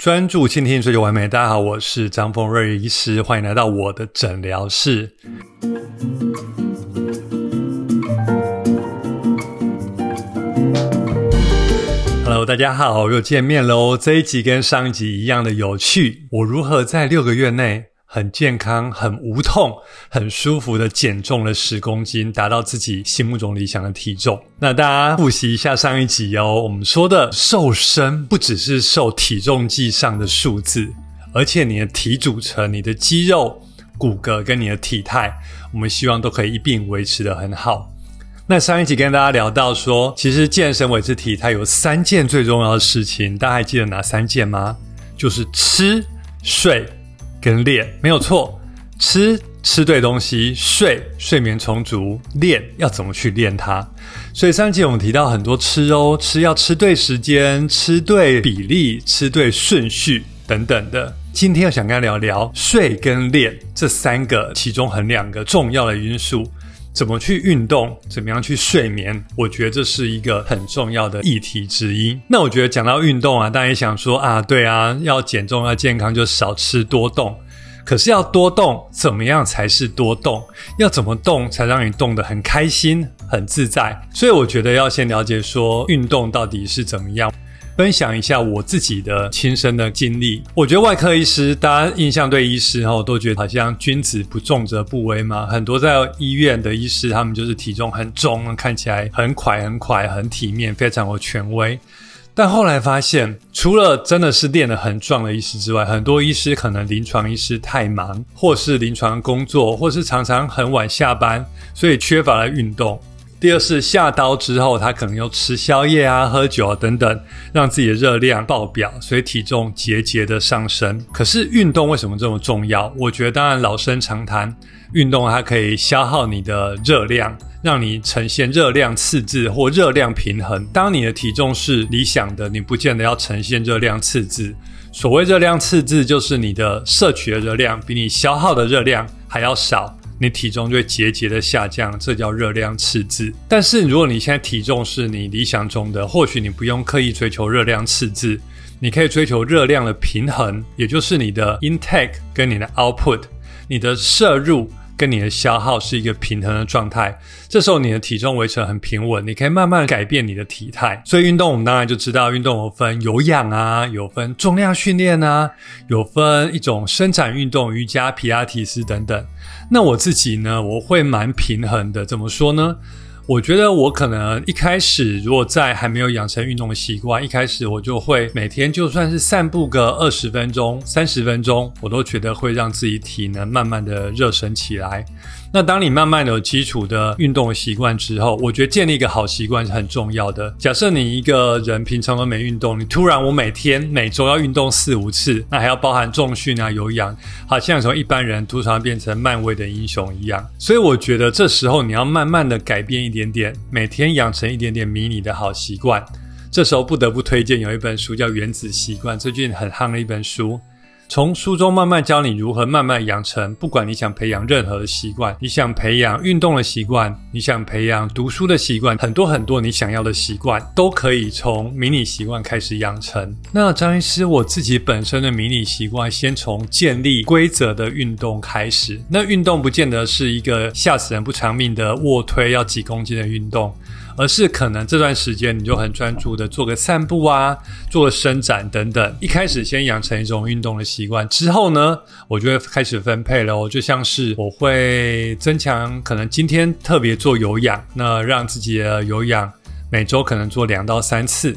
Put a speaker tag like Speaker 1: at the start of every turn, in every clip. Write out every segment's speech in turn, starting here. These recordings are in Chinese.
Speaker 1: 专注倾听，追求完美。大家好，我是张峰瑞医师，欢迎来到我的诊疗室。Hello，大家好，又见面喽。这一集跟上一集一样的有趣。我如何在六个月内？很健康、很无痛、很舒服的减重了十公斤，达到自己心目中理想的体重。那大家复习一下上一集哦，我们说的瘦身不只是瘦体重计上的数字，而且你的体组成、你的肌肉、骨骼跟你的体态，我们希望都可以一并维持的很好。那上一集跟大家聊到说，其实健身维持体态有三件最重要的事情，大家还记得哪三件吗？就是吃、睡。跟练没有错，吃吃对东西，睡睡眠充足，练要怎么去练它？所以上集我们提到很多吃哦，吃要吃对时间，吃对比例，吃对顺序等等的。今天要想跟大家聊聊睡跟练这三个其中很两个重要的因素。怎么去运动？怎么样去睡眠？我觉得这是一个很重要的议题之一。那我觉得讲到运动啊，大家也想说啊，对啊，要减重要健康就少吃多动。可是要多动，怎么样才是多动？要怎么动才让你动得很开心、很自在？所以我觉得要先了解说运动到底是怎么样。分享一下我自己的亲身的经历。我觉得外科医师，大家印象对医师哈，都觉得好像君子不重则不威嘛。很多在医院的医师，他们就是体重很重，看起来很快、很快、很体面，非常有权威。但后来发现，除了真的是练得很壮的医师之外，很多医师可能临床医师太忙，或是临床工作，或是常常很晚下班，所以缺乏了运动。第二是下刀之后，他可能又吃宵夜啊、喝酒啊等等，让自己的热量爆表，所以体重节节的上升。可是运动为什么这么重要？我觉得当然老生常谈，运动它可以消耗你的热量，让你呈现热量赤字或热量平衡。当你的体重是理想的，你不见得要呈现热量赤字。所谓热量赤字，就是你的摄取的热量比你消耗的热量还要少。你体重就会节节的下降，这叫热量赤字。但是如果你现在体重是你理想中的，或许你不用刻意追求热量赤字，你可以追求热量的平衡，也就是你的 intake 跟你的 output，你的摄入。跟你的消耗是一个平衡的状态，这时候你的体重维持很平稳，你可以慢慢改变你的体态。所以运动，我们当然就知道，运动有分有氧啊，有分重量训练啊，有分一种伸展运动，瑜伽、皮拉提斯等等。那我自己呢，我会蛮平衡的。怎么说呢？我觉得我可能一开始如果在还没有养成运动的习惯，一开始我就会每天就算是散步个二十分钟、三十分钟，我都觉得会让自己体能慢慢的热身起来。那当你慢慢的有基础的运动习惯之后，我觉得建立一个好习惯是很重要的。假设你一个人平常都没运动，你突然我每天每周要运动四五次，那还要包含重训啊、有氧，好像从一般人突然变成漫威的英雄一样。所以我觉得这时候你要慢慢的改变一点点，每天养成一点点迷你的好习惯。这时候不得不推荐有一本书叫《原子习惯》，最近很夯的一本书。从书中慢慢教你如何慢慢养成，不管你想培养任何的习惯，你想培养运动的习惯，你想培养读书的习惯，很多很多你想要的习惯，都可以从迷你习惯开始养成。那张医师，我自己本身的迷你习惯，先从建立规则的运动开始。那运动不见得是一个吓死人不偿命的卧推要几公斤的运动。而是可能这段时间你就很专注的做个散步啊，做个伸展等等。一开始先养成一种运动的习惯，之后呢，我就会开始分配了。我就像是我会增强，可能今天特别做有氧，那让自己的有氧每周可能做两到三次。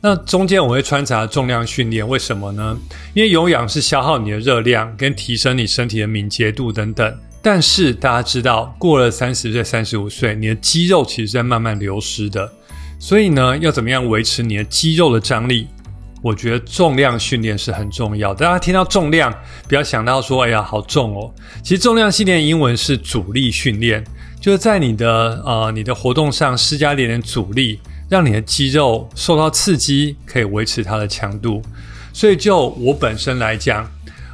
Speaker 1: 那中间我会穿插重量训练，为什么呢？因为有氧是消耗你的热量，跟提升你身体的敏捷度等等。但是大家知道，过了三十岁、三十五岁，你的肌肉其实在慢慢流失的。所以呢，要怎么样维持你的肌肉的张力？我觉得重量训练是很重要。大家听到重量，不要想到说“哎呀，好重哦”。其实重量训练英文是阻力训练，就是在你的呃你的活动上施加一点点阻力，让你的肌肉受到刺激，可以维持它的强度。所以就我本身来讲。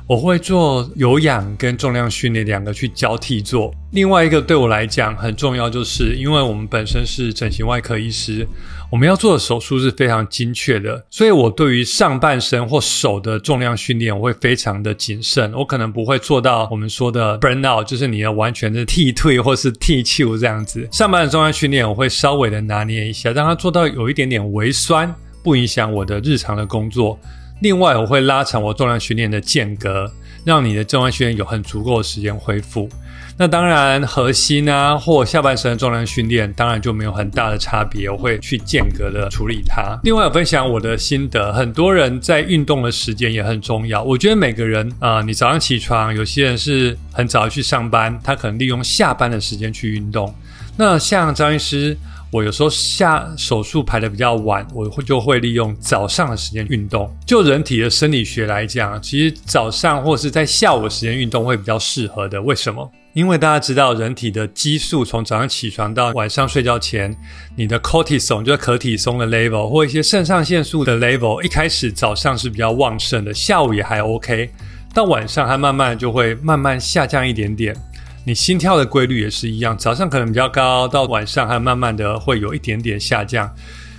Speaker 1: 我会做有氧跟重量训练两个去交替做。另外一个对我来讲很重要，就是因为我们本身是整形外科医师，我们要做的手术是非常精确的，所以我对于上半身或手的重量训练，我会非常的谨慎。我可能不会做到我们说的 burn out，就是你要完全的剃退或是剃球这样子。上半身重量训练，我会稍微的拿捏一下，让它做到有一点点微酸，不影响我的日常的工作。另外，我会拉长我重量训练的间隔，让你的重量训练有很足够的时间恢复。那当然，核心啊或下半身的重量训练，当然就没有很大的差别。我会去间隔的处理它。另外，分享我的心得，很多人在运动的时间也很重要。我觉得每个人啊，你早上起床，有些人是很早去上班，他可能利用下班的时间去运动。那像张医师。我有时候下手术排的比较晚，我会就会利用早上的时间运动。就人体的生理学来讲，其实早上或是在下午的时间运动会比较适合的。为什么？因为大家知道，人体的激素从早上起床到晚上睡觉前，你的 cortisol 就是可体松的 level 或一些肾上腺素的 level，一开始早上是比较旺盛的，下午也还 OK，到晚上它慢慢就会慢慢下降一点点。你心跳的规律也是一样，早上可能比较高，到晚上还慢慢的会有一点点下降。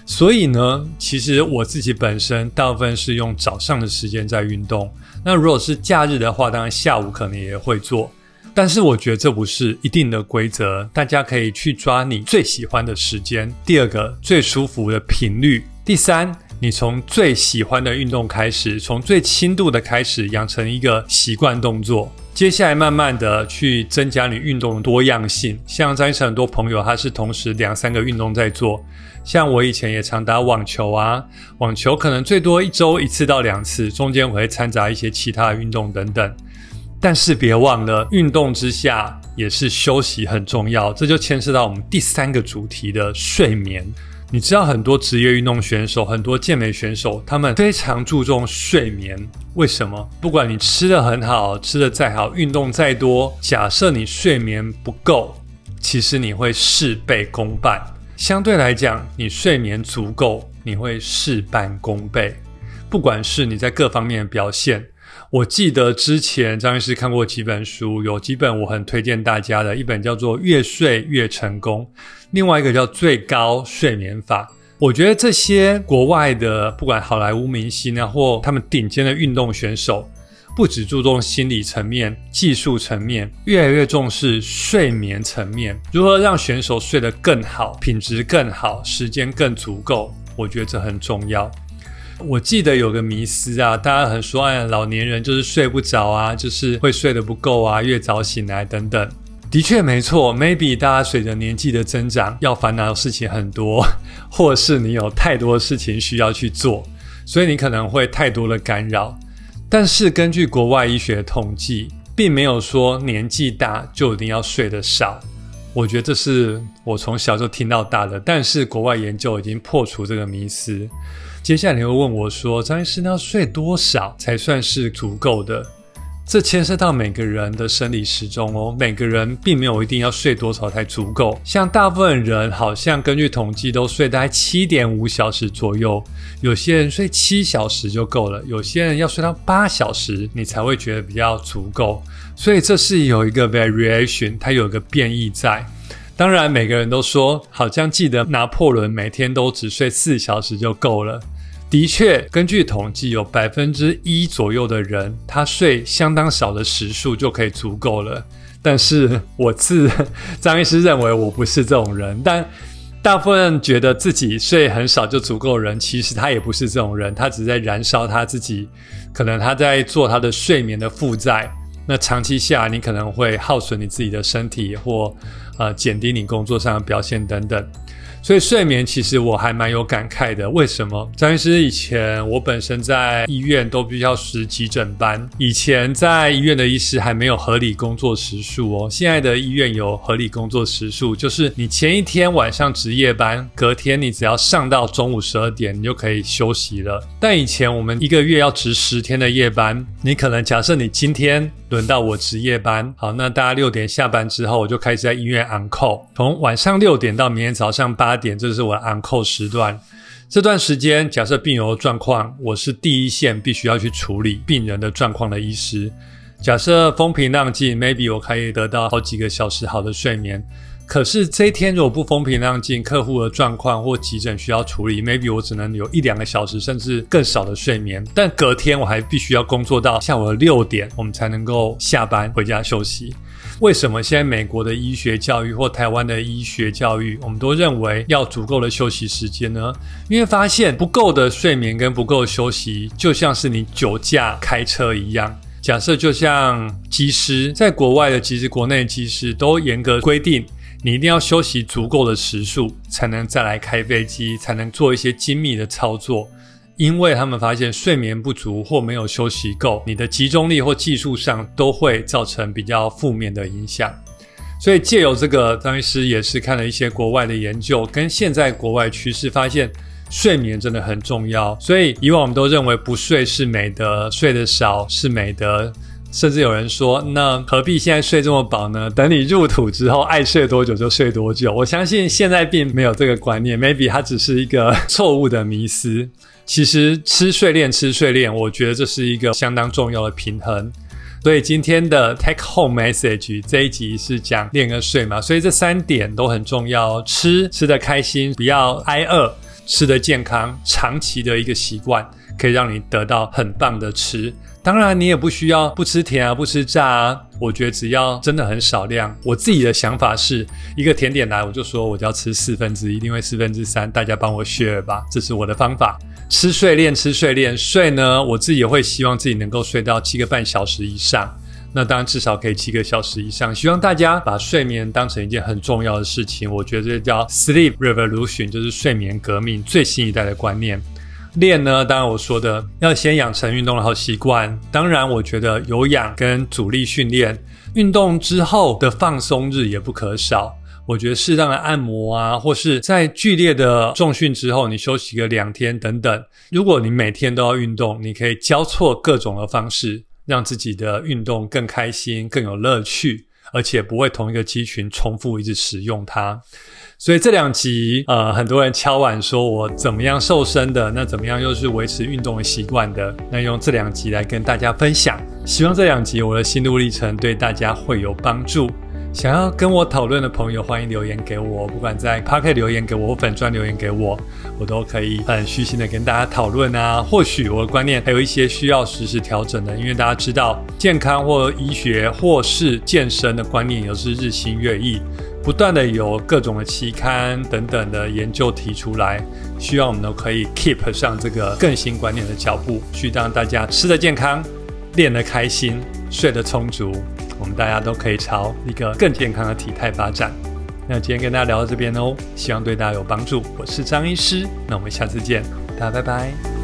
Speaker 1: 所以呢，其实我自己本身大部分是用早上的时间在运动。那如果是假日的话，当然下午可能也会做。但是我觉得这不是一定的规则，大家可以去抓你最喜欢的时间。第二个，最舒服的频率。第三，你从最喜欢的运动开始，从最轻度的开始，养成一个习惯动作。接下来慢慢的去增加你运动的多样性，像张医生很多朋友他是同时两三个运动在做，像我以前也常打网球啊，网球可能最多一周一次到两次，中间我会掺杂一些其他的运动等等。但是别忘了，运动之下也是休息很重要，这就牵涉到我们第三个主题的睡眠。你知道很多职业运动选手、很多健美选手，他们非常注重睡眠。为什么？不管你吃的很好，吃的再好，运动再多，假设你睡眠不够，其实你会事倍功半。相对来讲，你睡眠足够，你会事半功倍。不管是你在各方面的表现。我记得之前张医师看过几本书，有几本我很推荐大家的，一本叫做《越睡越成功》，另外一个叫《最高睡眠法》。我觉得这些国外的，不管好莱坞明星啊，或他们顶尖的运动选手，不只注重心理层面、技术层面，越来越重视睡眠层面，如何让选手睡得更好、品质更好、时间更足够。我觉得这很重要。我记得有个迷思啊，大家很说，哎，老年人就是睡不着啊，就是会睡得不够啊，越早醒来等等。的确没错，maybe 大家随着年纪的增长，要烦恼的事情很多，或是你有太多事情需要去做，所以你可能会太多的干扰。但是根据国外医学统计，并没有说年纪大就一定要睡得少。我觉得这是我从小就听到大的，但是国外研究已经破除这个迷思。接下来你会问我说：“张医师，要睡多少才算是足够的？”这牵涉到每个人的生理时钟哦。每个人并没有一定要睡多少才足够。像大部分人好像根据统计都睡大概七点五小时左右，有些人睡七小时就够了，有些人要睡到八小时你才会觉得比较足够。所以这是有一个 variation，它有一个变异在。当然，每个人都说好像记得拿破仑每天都只睡四小时就够了。的确，根据统计，有百分之一左右的人，他睡相当少的时数就可以足够了。但是，我自张医师认为我不是这种人。但大部分觉得自己睡很少就足够人，其实他也不是这种人，他只是在燃烧他自己，可能他在做他的睡眠的负债。那长期下，你可能会耗损你自己的身体，或呃减低你工作上的表现等等。所以睡眠其实我还蛮有感慨的。为什么？张医师以前我本身在医院都必须要值急诊班，以前在医院的医师还没有合理工作时数哦。现在的医院有合理工作时数，就是你前一天晚上值夜班，隔天你只要上到中午十二点，你就可以休息了。但以前我们一个月要值十天的夜班，你可能假设你今天。轮到我值夜班，好，那大家六点下班之后，我就开始在医院 on call，从晚上六点到明天早上八点，这是我的 on call 时段。这段时间，假设病友的状况，我是第一线必须要去处理病人的状况的医师。假设风平浪静，maybe 我可以得到好几个小时好的睡眠。可是这一天如果不风平浪静，客户的状况或急诊需要处理，maybe 我只能有一两个小时，甚至更少的睡眠。但隔天我还必须要工作到下午的六点，我们才能够下班回家休息。为什么现在美国的医学教育或台湾的医学教育，我们都认为要足够的休息时间呢？因为发现不够的睡眠跟不够的休息，就像是你酒驾开车一样。假设就像机师，在国外的其实国内机师都严格规定。你一定要休息足够的时数，才能再来开飞机，才能做一些精密的操作。因为他们发现睡眠不足或没有休息够，你的集中力或技术上都会造成比较负面的影响。所以借由这个，张医师也是看了一些国外的研究，跟现在国外趋势，发现睡眠真的很重要。所以以往我们都认为不睡是美德，睡得少是美德。甚至有人说，那何必现在睡这么饱呢？等你入土之后，爱睡多久就睡多久。我相信现在并没有这个观念，maybe 它只是一个错误的迷思。其实吃睡练，吃睡练，我觉得这是一个相当重要的平衡。所以今天的 take home message 这一集是讲练跟睡嘛，所以这三点都很重要。吃吃的开心，不要挨饿；吃的健康，长期的一个习惯，可以让你得到很棒的吃。当然，你也不需要不吃甜啊，不吃炸啊。我觉得只要真的很少量。我自己的想法是一个甜点来，我就说我就要吃四分之一，另外四分之三大家帮我削吧，这是我的方法。吃睡练，吃睡练，睡呢，我自己也会希望自己能够睡到七个半小时以上。那当然至少可以七个小时以上。希望大家把睡眠当成一件很重要的事情。我觉得这叫 sleep revolution，就是睡眠革命最新一代的观念。练呢，当然我说的要先养成运动的好习惯。当然，我觉得有氧跟阻力训练，运动之后的放松日也不可少。我觉得适当的按摩啊，或是在剧烈的重训之后，你休息个两天等等。如果你每天都要运动，你可以交错各种的方式，让自己的运动更开心、更有乐趣，而且不会同一个肌群重复一直使用它。所以这两集，呃，很多人敲碗说我怎么样瘦身的，那怎么样又是维持运动的习惯的，那用这两集来跟大家分享。希望这两集我的心路历程对大家会有帮助。想要跟我讨论的朋友，欢迎留言给我，不管在 Pocket 留言给我，或粉钻留言给我，我都可以很虚心的跟大家讨论啊。或许我的观念还有一些需要实时调整的，因为大家知道，健康或医学或是健身的观念也是日新月异。不断的有各种的期刊等等的研究提出来，希望我们都可以 keep 上这个更新观念的脚步，去让大家吃的健康，练得开心，睡得充足，我们大家都可以朝一个更健康的体态发展。那今天跟大家聊到这边哦，希望对大家有帮助。我是张医师，那我们下次见，大家拜拜。